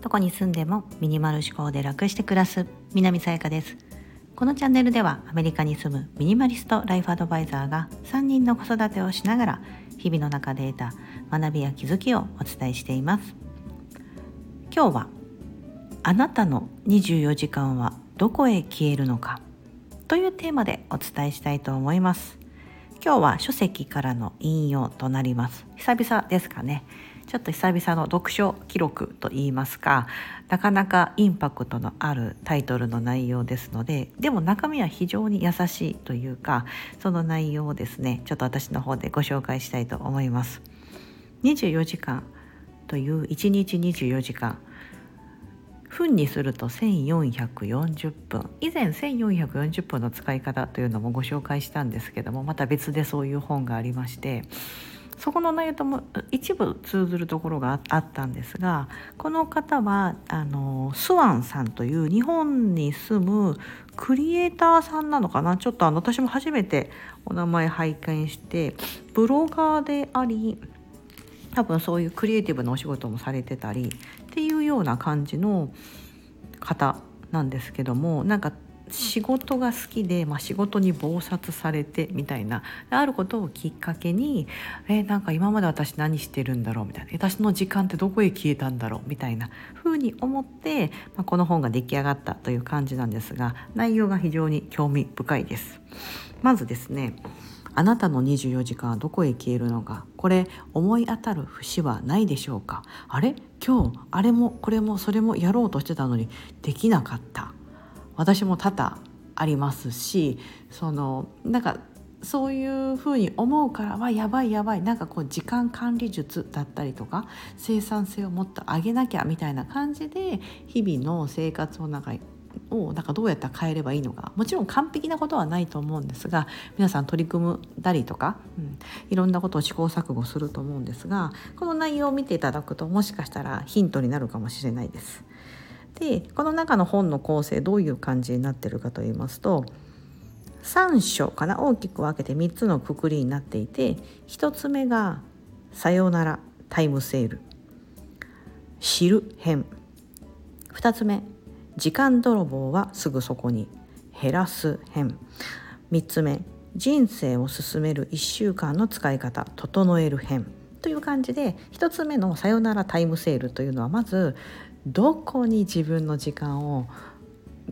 どこに住んでもミニマル思考で楽して暮らす南さやかです。このチャンネルではアメリカに住むミニマリストライフアドバイザーが3人の子育てをしながら日々の中で得た学びや気づきをお伝えしています。今日はあなたの24時間はどこへ消えるのかというテーマでお伝えしたいと思います。今日は書籍からの引用となります。久々ですかね。ちょっと久々の読書記録といいますか。なかなかインパクトのあるタイトルの内容ですのででも中身は非常に優しいというかその内容をですねちょっと私の方でご紹介したいと思います。24時間という1日24時間。分にすると1440分。以前1440分の使い方というのもご紹介したんですけどもまた別でそういう本がありましてそこの内容とも一部通ずるところがあったんですがこの方はあのスワンさんという日本に住むクリエイターさんなのかな？ちょっとあの私も初めてお名前拝見してブロガーであり多分そういうクリエイティブなお仕事もされてたりっていうような感じの方なんですけどもなんか仕事が好きで、まあ、仕事に忙殺されてみたいなあることをきっかけにえ、なんか今まで私何してるんだろうみたいな私の時間ってどこへ消えたんだろうみたいな風に思って、まあ、この本が出来上がったという感じなんですが内容が非常に興味深いです。まずですねあなたの24時間はどこへ消えるのか。これ思い当たる節はないでしょうか。あれ？今日？あれも？これも？それもやろうとしてたのに。できなかった。私も多々ありますしそのなんかそういうふうに思うからはやばいやばい。なんかこう時間管理術だったりとか生産性をもっと上げなきゃみたいな感じで日々の生活の中をなんかどうやったら変えればいいのか。もちろん完璧なことはないと思うんですが皆さん取り組んだりとか、うん、いろんなことを試行錯誤すると思うんですがこの内容を見ていただくともしかしたらヒントになるかもしれないです。でこの中の本の構成どういう感じになってるかと言いますと3章かな？大きく分けて3つのくくりになっていて1つ目が「さようならタイムセール」「知る編」2つ目「時間泥棒はすぐそこに」「減らす編」3つ目「人生を進める1週間の使い方整える編」という感じで1つ目の「さよならタイムセール」というのはまずどこに自分の時間を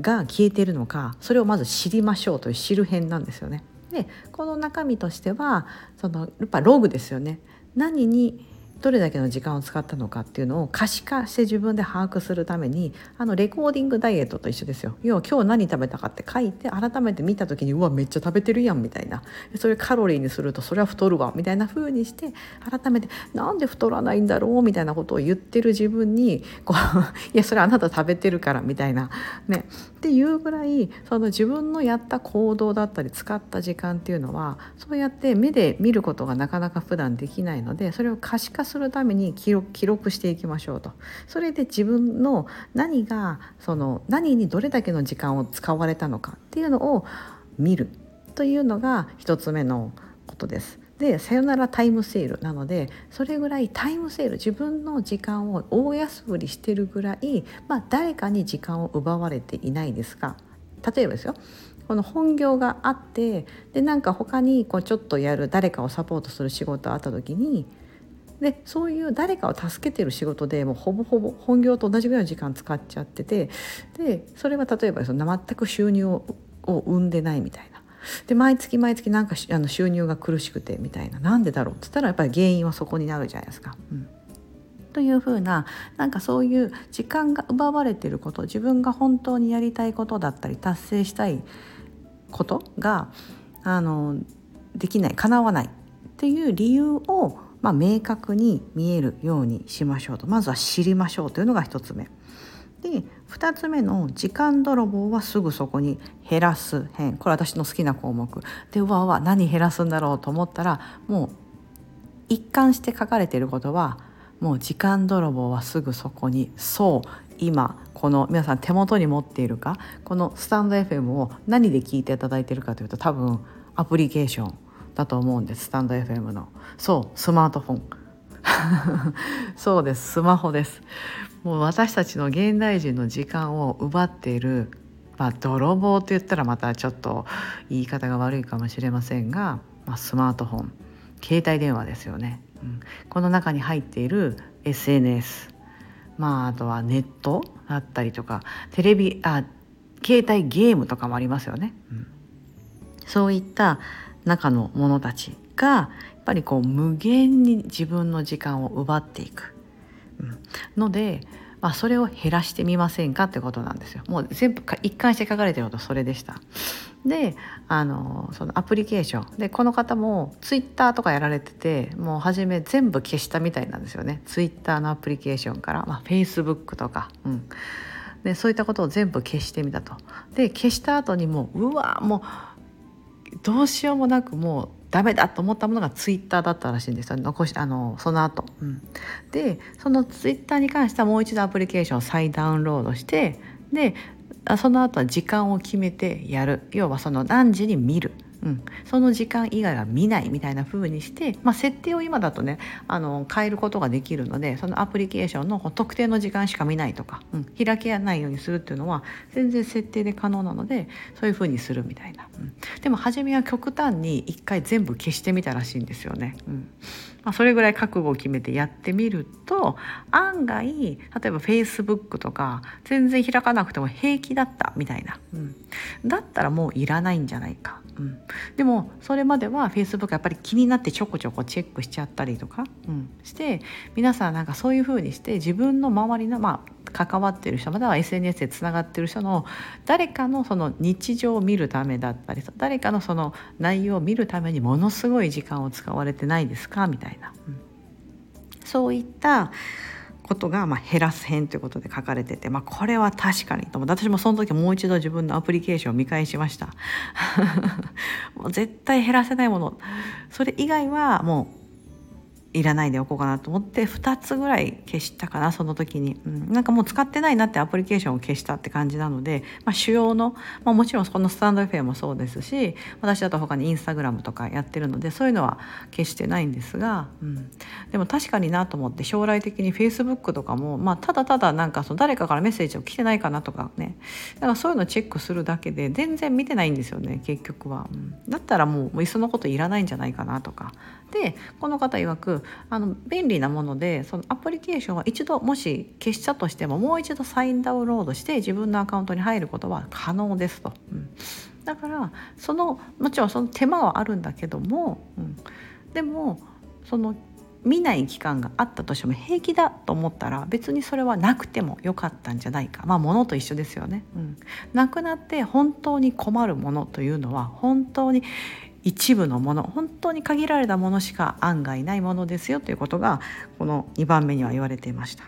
が消えているのかそれをまず知りましょうという知る編なんですよね。でこの中身としてはそのやっぱログですよね。何にどれだけの時間を使ったのかっていうのを可視化して自分で把握するためにあのレコーディングダイエットと一緒ですよ。要は今日何食べたかって書いて改めて見た時にうわめっちゃ食べてるやんみたいな。それカロリーにするとそれは太るわみたいな風にして改めてなんで太らないんだろうみたいなことを言ってる自分にこう いやそれあなた食べてるからみたいな。ね。っていうぐらいその自分のやった行動だったり使った時間っていうのはそうやって目で見ることがなかなか普段できないのでそれを可視化するするために記録記録していきましょうとそれで自分の何がその何にどれだけの時間を使われたのかっていうのを見るというのが一つ目のことです。でさよならタイムセールなのでそれぐらいタイムセール自分の時間を大安売りしてるぐらい、まあ、誰かに時間を奪われていないですか例えばですよこの本業があってでなんか他にこうちょっとやる誰かをサポートする仕事あった時にでそういう誰かを助けてる仕事でもうほぼほぼ本業と同じぐらいの時間使っちゃっててでそれは例えばその全く収入を生んでないみたいな。で毎月毎月なんかあの収入が苦しくてみたいななんでだろう？っつったらやっぱり原因はそこになるじゃないですか。うんというふうななんかそういう時間が奪われてること自分が本当にやりたいことだったり達成したいことがあのできない叶わないっていう理由をまあ、明確に見えるようにしましょうと。まずは知りましょうというのが1つ目。で2つ目の「時間泥棒はすぐそこに減らす編」これ私の好きな項目。でうわうわ何減らすんだろうと思ったらもう一貫して書かれていることはもう時間泥棒はすぐそこにそう。今この皆さん手元に持っているか？このスタンド FM を何で聞いていただいているかというと多分アプリケーションだと思うんですスタンド FM の。そうスマートフォン。そうですスマホです。もう私たちの現代人の時間を奪っているまあ泥棒と言ったらまたちょっと言い方が悪いかもしれませんが、まあ、スマートフォン。携帯電話ですよね、うん、この中に入っている SNS まああとはネットだったりとかテレビあ携帯ゲームとかもありますよね、うん、そういった中の者たちがやっぱりこう無限に自分の時間を奪っていく、うん、ので、まあ、それを減らしてみませんかってことなんですよ。もう全部一貫して書かれてることそれでした。であのそのアプリケーション。でこの方もツイッターとかやられててもう初め全部消したみたいなんですよね。ツイッターのアプリケーションから、まあ、フェイスブックとか、うん、でそういったことを全部消してみたと。で消した後にもううわもうどうしようもなくもうダメだと思ったものがツイッターだったらしいんですよ。残しあのその後、うん、でそのツイッターに関してはもう一度アプリケーションを再ダウンロードしてでその後は時間を決めてやる。要はその何時に見るうん、その時間以外は見ないみたいな風にして、まあ、設定を今だとねあの変えることができるのでそのアプリケーションの特定の時間しか見ないとか、うん、開けないようにするっていうのは全然設定で可能なのでそういう風にするみたいな、うん、でも初めは極端に一回全部消してみたらしいんですよね。うん。まあ、それぐらい覚悟を決めてやってみると案外例えばフェイスブックとか全然開かなくても平気だったみたいな、うん、だったらもういらないんじゃないか。うん、でもそれまでは Facebook やっぱり気になってちょこちょこチェックしちゃったりとか、うん、して皆さんなんかそういうふうにして自分の周りの、まあ、関わってる人または SNS でつながってる人の誰かのその日常を見るためだったり誰かのその内容を見るためにものすごい時間を使われてないですか？みたいな、うん、そういったことがま減らす編ということで書かれてて、まあ、これは確かにと思って私もその時もう一度自分のアプリケーションを見返しました。もう絶対減らせないもの。それ以外はもういらないでおこうかなと思って2つぐらい消したかなその時に、うん、なんかもう使ってないなってアプリケーションを消したって感じなので、まあ、主要の、まあ、もちろんこのスタンド FM もそうですし私だと他にインスタグラムとかやってるのでそういうのは消してないんですが、うん、でも確かになと思って将来的に Facebook とかも、まあ、ただただなんかその誰かからメッセージを来てないかなとかね。だからそういうのをチェックするだけで全然見てないんですよね結局は、うん、だったらもういっそのこといらないんじゃないかなとか。でこの方曰くあの便利なものでそのアプリケーションは一度もし消したとしてももう一度サインダウンロードして自分のアカウントに入ることは可能ですと。うん、だからそのもちろんその手間はあるんだけども、うん、でもその見ない期間があったとしても平気だと思ったら別にそれはなくてもよかったんじゃないか。まあ物と一緒ですよね、うん、なくなって本当に困るものというのは本当に一部のもの本当に限られたものしか案外ないものですよということがこの2番目には言われていました。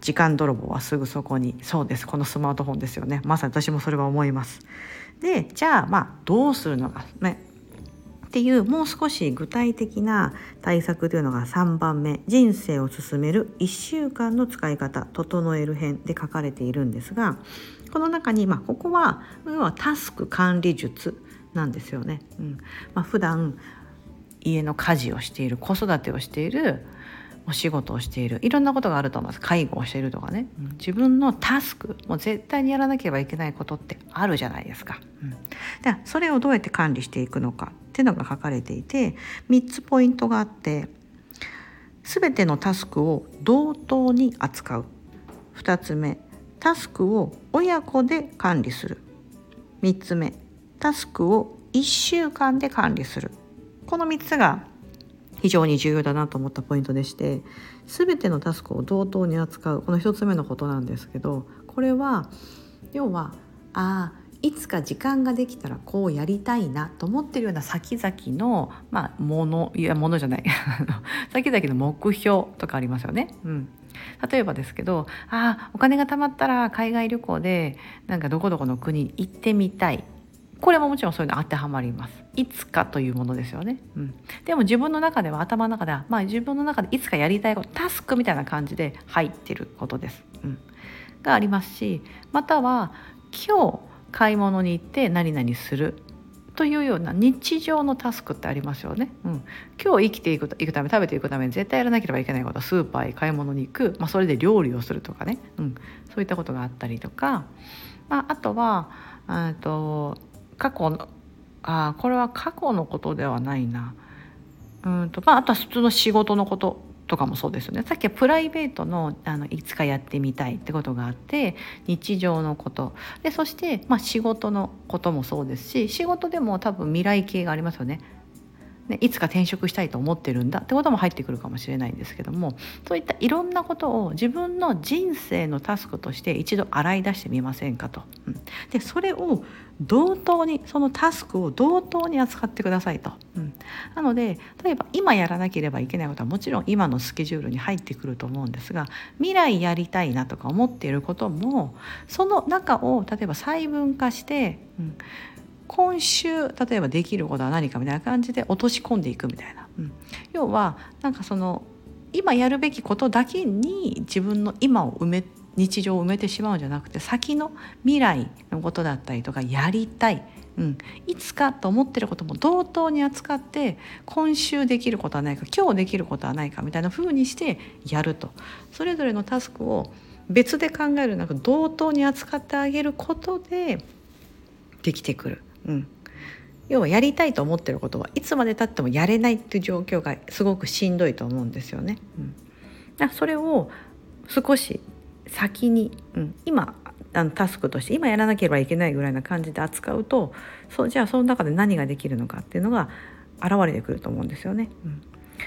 時間泥棒はすぐそこにそうです。このスマートフォンですよね。まさに私もそれは思います。でじゃあまあどうするのか。ね。っていうもう少し具体的な対策というのが3番目。人生を進める1週間の使い方。整える編で書かれているんですがこの中にまあここは要はタスク管理術なんですよね。うん。まあ、普段家の家事をしている子育てをしているお仕事をしているいろんなことがあると思います。介護をしているとかね、うん、自分のタスクもう絶対にやらなければいけないことってあるじゃないですか。うん、でそれをどうやって管理していくのかっていうのが書かれていて3つポイントがあって全てのタスクを同等に扱う。2つ目タスクを親子で管理する。3つ目タスクを1週間で管理する。この3つが非常に重要だなと思ったポイントでして全てのタスクを同等に扱う。この1つ目のことなんですけどこれは要はあいつか時間ができたらこうやりたいなと思ってるような先々の、まあ、ものいやものじゃない。先々の目標とかありますよね。うん、例えばですけどああお金が貯まったら海外旅行でなんかどこどこの国に行ってみたい。これももちろんそういうの当てはまります。いつかというものですよね、うん、でも自分の中では頭の中ではまあ自分の中でいつかやりたいことタスクみたいな感じで入ってることです、うん、がありますしまたは今日買い物に行って何々するというような日常のタスクってありますよね。うん、今日生きていくいくため食べていくために絶対やらなければいけないことスーパーへ買い物に行く、まあ、それで料理をするとかね、うん、そういったことがあったりとか、まあ、あとはあと過去のあこれは過去のことではないな。うんと、まあ、あとは普通の仕事のこととかもそうですよね。さっきはプライベートのあのいつかやってみたいってことがあって日常のこと。でそして、まあ、仕事のこともそうですし仕事でも多分未来系がありますよね。ね、いつか転職したいと思ってるんだってことも入ってくるかもしれないんですけどもそういったいろんなことを自分の人生のタスクとして一度洗い出してみませんかと。うん、でそれを同等にそのタスクを同等に扱ってくださいと。うん、なので例えば今やらなければいけないことはもちろん今のスケジュールに入ってくると思うんですが未来やりたいなとか思っていることもその中を例えば細分化して、うん、今週例えばできることは何かみたいな感じで落とし込んでいくみたいな、うん、要はなんかその今やるべきことだけに自分の今を埋め日常を埋めてしまうんじゃなくて先の未来のことだったりとかやりたい、うん、いつかと思ってることも同等に扱って今週できることはないか今日できることはないかみたいな風にしてやると。それぞれのタスクを別で考えるなく同等に扱ってあげることでできてくる。うん、要はやりたいと思ってることはいつまでたってもやれないっていう状況がすごくしんどいと思うんですよね。うん、それを少し先に、うん、今あのタスクとして今やらなければいけないぐらいな感じで扱うとそうじゃあその中で何ができるのかっていうのが現れてくると思うんですよね。うん、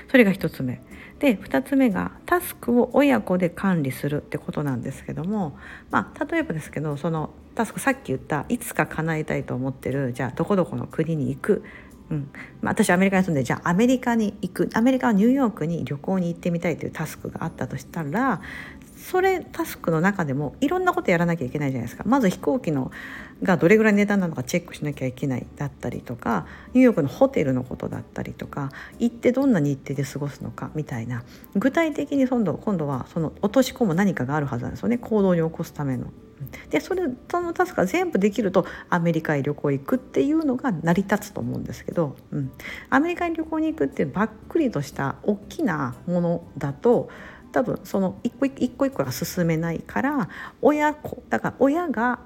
それが1つ目。で2つ目がタスクを親子で管理するってことなんですけども、まあ、例えばですけどそのタスクさっき言ったいつか叶えたいと思ってるじゃあどこどこの国に行く、うん。まあ、私アメリカに住んでじゃあアメリカに行く。アメリカはニューヨークに旅行に行ってみたいというタスクがあったとしたらそれタスクの中でもいろんなことやらなきゃいけないじゃないですか。まず飛行機のがどれぐらい値段なのかチェックしなきゃいけないだったりとかニューヨークのホテルのことだったりとか行ってどんな日程で過ごすのかみたいな。具体的に今度今度はその落とし込む何かがあるはずなんですよね。行動に起こすための。でそれそのタスクが全部できるとアメリカへ旅行行くっていうのが成り立つと思うんですけど、うん、アメリカに旅行に行くってばっくりとした大きなものだと多分その一個一個一個が進めないから親子だから親が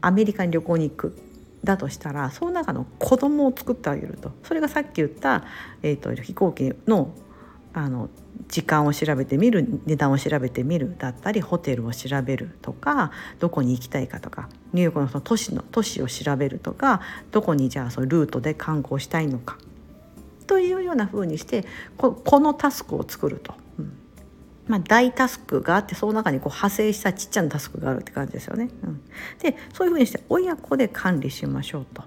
アメリカに旅行に行くだとしたらその中の子供を作ってあげるとそれがさっき言った、えーと、飛行機のあの時間を調べてみる値段を調べてみるだったりホテルを調べるとかどこに行きたいかとかニューヨークのその都市の都市を調べるとかどこにじゃあそのルートで観光したいのかというようなふうにしてこのタスクを作ると。まあ、大タスクがあってその中にこう派生したちっちゃなタスクがあるって感じですよね。うん、でそういうふうにして親子で管理しましょうと。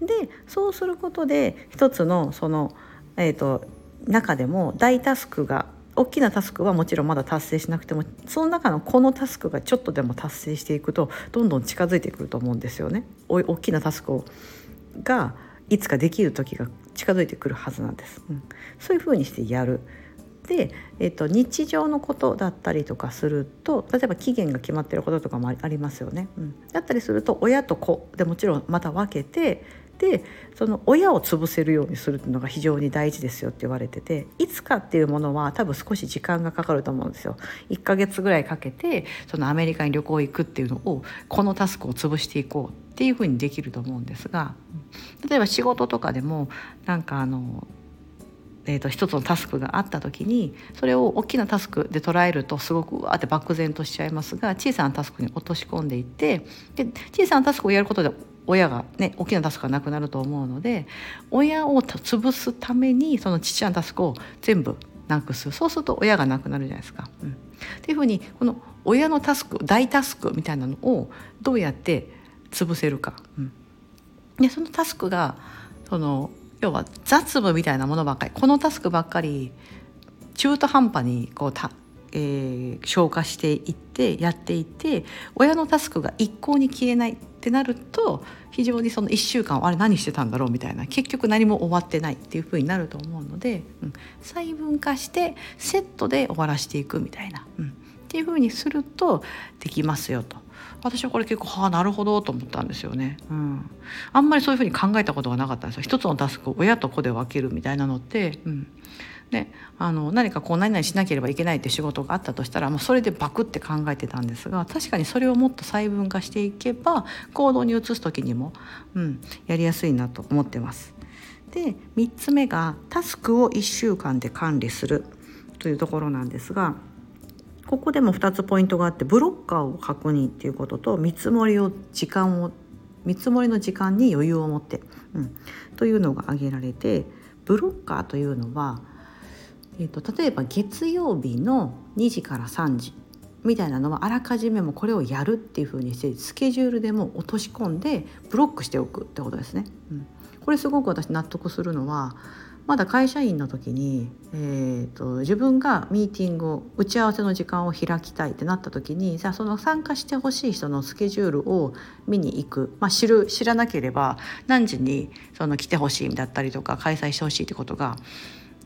うん、でそうすることで一つのその、えーと、中でも大タスクが大きなタスクはもちろんまだ達成しなくてもその中のこのタスクがちょっとでも達成していくとどんどん近づいてくると思うんですよね。大きなタスクをがいつかできる時が近づいてくるはずなんです。うん、そういうふうにしてやる。で、えーと、日常のことだったりとかすると例えば期限が決まってることとかもありますよね。うん、だったりすると親と子でもちろんまた分けてでその親を潰せるようにするっていうのが非常に大事ですよって言われてていつかっていうものは多分少し時間がかかると思うんですよ。1ヶ月ぐらいかけてそのアメリカに旅行行くっていうのをこのタスクを潰していこうっていうふうにできると思うんですが例えば仕事とかでもなんかあのえーと、一つのタスクがあった時にそれを大きなタスクで捉えるとすごくうわって漠然としちゃいますが小さなタスクに落とし込んでいってで小さなタスクをやることで親がね大きなタスクがなくなると思うので親を潰すためにそのちっちゃなタスクを全部なくすそうすると親がなくなるじゃないですか。うん、っていうふうにこの親のタスク大タスクみたいなのをどうやって潰せるか。うん、でそのタスクがその要は雑務みたいなものばっかり。このタスクばっかり中途半端にこうた、えー、消化していってやっていて親のタスクが一向に消えないってなると非常にその1週間あれ何してたんだろうみたいな。結局何も終わってないっていうふうになると思うので、うん、細分化してセットで終わらしていくみたいな、うん、っていうふうにするとできますよと。私はこれ結構はあなるほどと思ったんですよね、うん、あんまりそういうふうに考えたことがなかったんですよ。一つのタスクを親と子で分けるみたいなのって、うん、であの何かこう何々しなければいけないって仕事があったとしたらもうそれでバクって考えてたんですが確かにそれをもっと細分化していけば行動に移す時にも、うん、やりやすいなと思ってます。で3つ目がタスクを1週間で管理するというところなんですがここでも2つポイントがあってブロッカーを確認っていうことと見積もりを時間を見積もりの時間に余裕を持って、うん、というのが挙げられてブロッカーというのはえーと、例えば月曜日の2時から3時みたいなのはあらかじめもこれをやるっていうふうにしてスケジュールでも落とし込んでブロックしておくってことですね。うん、これすごく私納得するのはまだ会社員の時に、えーと、自分がミーティングを打ち合わせの時間を開きたいってなった時にじゃその参加してほしい人のスケジュールを見に行く、まあ、知る知らなければ何時にその来てほしいだったりとか開催してほしいってことが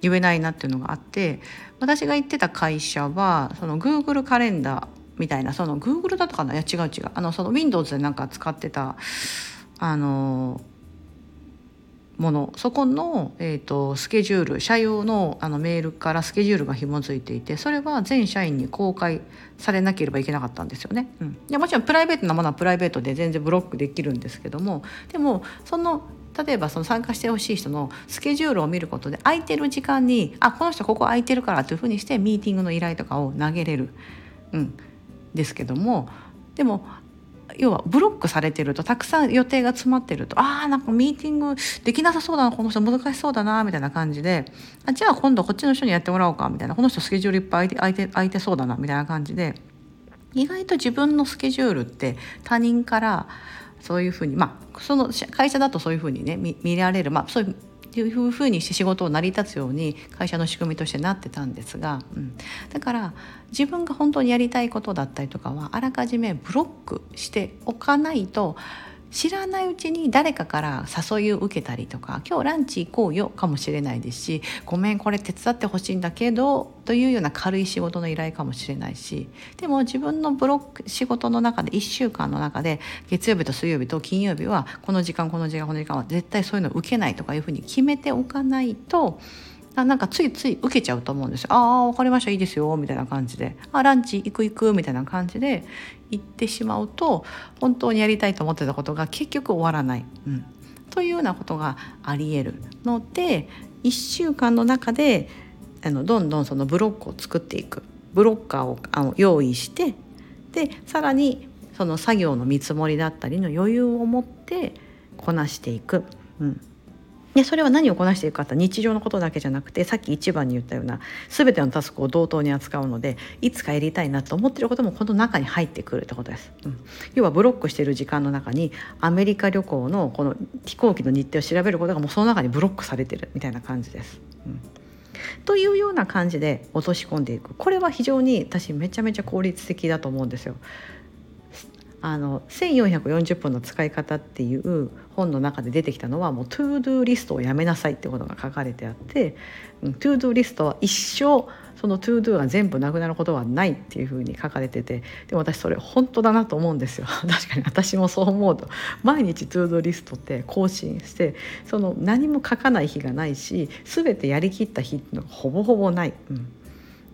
言えないなっていうのがあって私が行ってた会社はその Google カレンダーみたいなその Google だったかな？いや違う違う。あのその Windows でなんか使ってたあのもの。そこの、えーと、スケジュール社用のあのメールからスケジュールが紐付いていてそれは全社員に公開されなければいけなかったんですよね。うん、でもちろんプライベートなものはプライベートで全然ブロックできるんですけどもでもその例えばその参加してほしい人のスケジュールを見ることで空いてる時間にあこの人ここ空いてるからというふうにしてミーティングの依頼とかを投げれる、うん、ですけどもでも要はブロックされてるとたくさん予定が詰まってるとああんかミーティングできなさそうだなこの人難しそうだなみたいな感じであじゃあ今度こっちの人にやってもらおうかみたいなこの人スケジュールいっぱい空いて空いてそうだなみたいな感じで意外と自分のスケジュールって他人からそういうふうにまあその会社だとそういうふうにね見られるまあそういうふうにして仕事を成り立つように会社の仕組みとしてなってたんですが、うん、だから自分が本当にやりたいことだったりとかはあらかじめブロックしておかないと知らないうちに誰かから誘いを受けたりとか今日ランチ行こうよかもしれないですしごめんこれ手伝ってほしいんだけどというような軽い仕事の依頼かもしれないしでも自分のブロック仕事の中で1週間の中で月曜日と水曜日と金曜日はこの時間この時間この時間は絶対そういうの受けないとかいうふうに決めておかないとあなんかついつい受けちゃうと思うんですよ。ああ分かりました。いいですよ。みたいな感じで。あランチ行く行く。みたいな感じで行ってしまうと本当にやりたいと思ってたことが結局終わらない、うん、というようなことがありえるので1週間の中であのどんどんそのブロックを作っていく。ブロッカーをあの用意してでさらにその作業の見積もりだったりの余裕を持ってこなしていく。うん。でそれは何をこなしていくかって日常のことだけじゃなくてさっき一番に言ったような全てのタスクを同等に扱うのでいつかやりたいなと思ってることもこの中に入ってくるってことです。うん、要はブロックしている時間の中にアメリカ旅行のこの飛行機の日程を調べることがもうその中にブロックされてるみたいな感じです。うんというような感じで落とし込んでいくこれは非常に私めちゃめちゃ効率的だと思うんですよ。あの1440分の使い方っていう本の中で出てきたのはもう to do リストをやめなさいってことが書かれてあって to do リストは一生その to do が全部なくなることはないっていうふうに書かれててでも私それ本当だなと思うんですよ。確かに私もそう思うと。毎日 to do リストって更新してその何も書かない日がないし全てやりきった日っていうのがほぼほぼない。うん。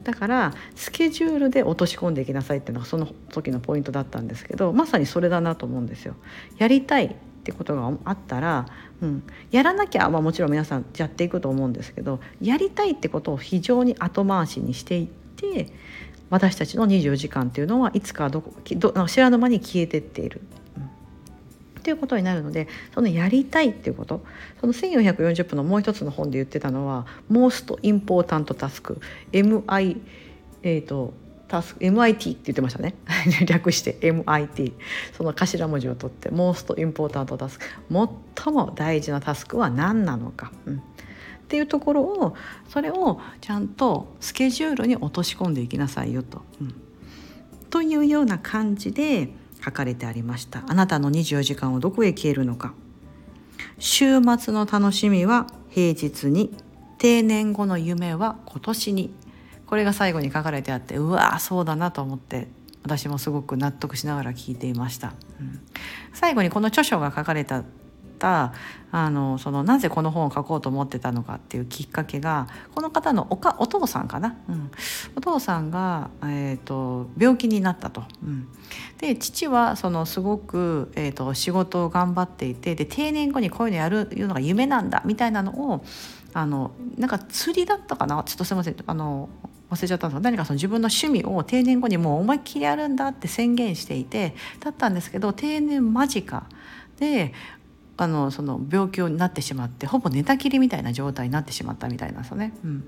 だからスケジュールで落とし込んでいきなさいっていうのがその時のポイントだったんですけどまさにそれだなと思うんですよ。やりたいってことがあったら、うん、やらなきゃ、まあ、もちろん皆さんやっていくと思うんですけどやりたいってことを非常に後回しにしていって私たちの24時間っていうのはいつかどこど知らぬ間に消えてっているっていうことになるのでそのやりたいっていうことその1440分のもう一つの本で言ってたのは「Most Important Task」MI えっ、ー、とタスク MIT って言ってましたね。略して MIT その頭文字を取って Most Important Task 最も大事なタスクは何なのか、うん、っていうところをそれをちゃんとスケジュールに落とし込んでいきなさいよと。うん、というような感じで書かれてありました。あなたの24時間をどこへ消えるのか。週末の楽しみは平日に定年後の夢は今年に。これが最後に書かれてあってうわそうだなと思って私もすごく納得しながら聞いていました。うん、最後にこの著書が書かれたったあのそのなぜこの本を書こうと思ってたのかっていうきっかけがこの方のおかお父さんかな、うん、お父さんが、えーと、病気になったと。うん、で父はそのすごく、えーと、仕事を頑張っていてで定年後にこういうのやるいうのが夢なんだみたいなのをあのなんか釣りだったかな？ちょっとすいません。あの忘れちゃったんですが何かその自分の趣味を定年後にもう思いっきりやるんだって宣言していてだったんですけど定年間近であのその病気になってしまってほぼ寝たきりみたいな状態になってしまったみたいなんですよね。うん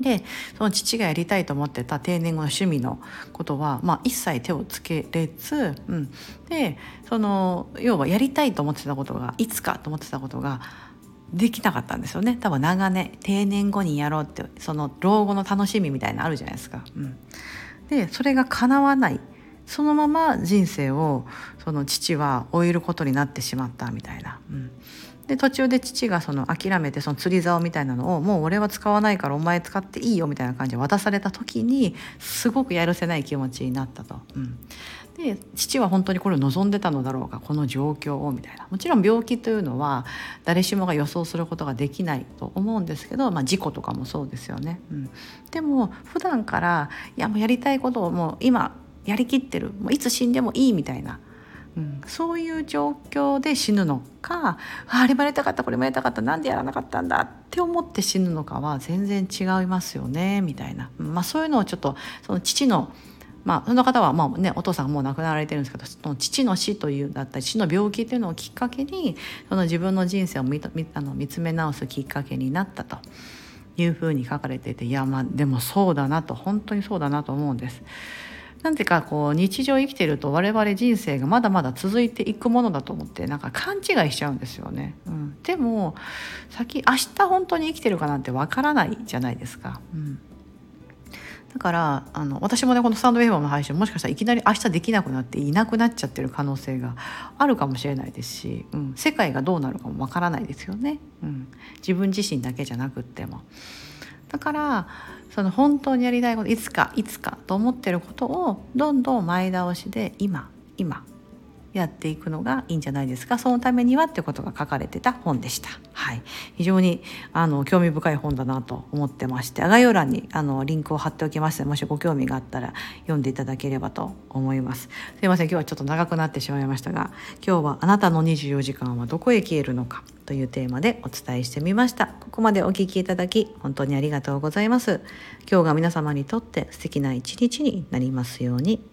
でその父がやりたいと思ってた定年後の趣味のことは、まあ、一切手をつけれず、うん、でその要はやりたいと思ってたことがいつかと思ってたことができなかったんですよね多分長年定年後にやろうってその老後の楽しみみたいなのあるじゃないですか。うん、でそれが叶わないそのまま人生をその父は終えることになってしまったみたいな。うんで途中で父がその諦めてその釣り竿みたいなのをもう俺は使わないからお前使っていいよみたいな感じで渡された時にすごくやるせない気持ちになったと。うん、で父は本当にこれを望んでたのだろうかこの状況をみたいなもちろん病気というのは誰しもが予想することができないと思うんですけど、まあ、事故とかもそうですよね。うん、でも普段からいやもうやりたいことをもう今やりきってる。もういつ死んでもいいみたいな、うん、そういう状況で死ぬのかあれもやりたかったこれもやりたかったなんでやらなかったんだって思って死ぬのかは全然違いますよねみたいな、まあ、そういうのをちょっとその父のまあ、その方はまあ、ね、お父さんもう亡くなられてるんですけどその父の死というだったり父の病気というのをきっかけにその自分の人生を見あの見つめ直すきっかけになったと。いうふうに書かれていていやまあでもそうだなと本当にそうだなと思うんです。なんていうかこう日常生きてると我々人生がまだまだ続いていくものだと思ってなんか勘違いしちゃうんですよね。うん、でも先明日本当に生きてるかなんてわからないじゃないですか。うんだからあの私もねこのスタンドウェーバーの配信もしかしたらいきなり明日できなくなっていなくなっちゃってる可能性があるかもしれないですし、うん、世界がどうなるかもわからないですよね、うん、自分自身だけじゃなくっても。だからその本当にやりたいこといつかいつかと思ってることをどんどん前倒しで今今やっていくのがいいんじゃないですかそのためにはってことが書かれてた本でした。はい、非常にあの興味深い本だなと思ってまして概要欄にあのリンクを貼っておきますもしご興味があったら読んでいただければと思います。すいません今日はちょっと長くなってしまいましたが今日はあなたの24時間はどこへ消えるのかというテーマでお伝えしてみました。ここまでお聴きいただき本当にありがとうございます。今日が皆様にとって素敵な一日になりますように。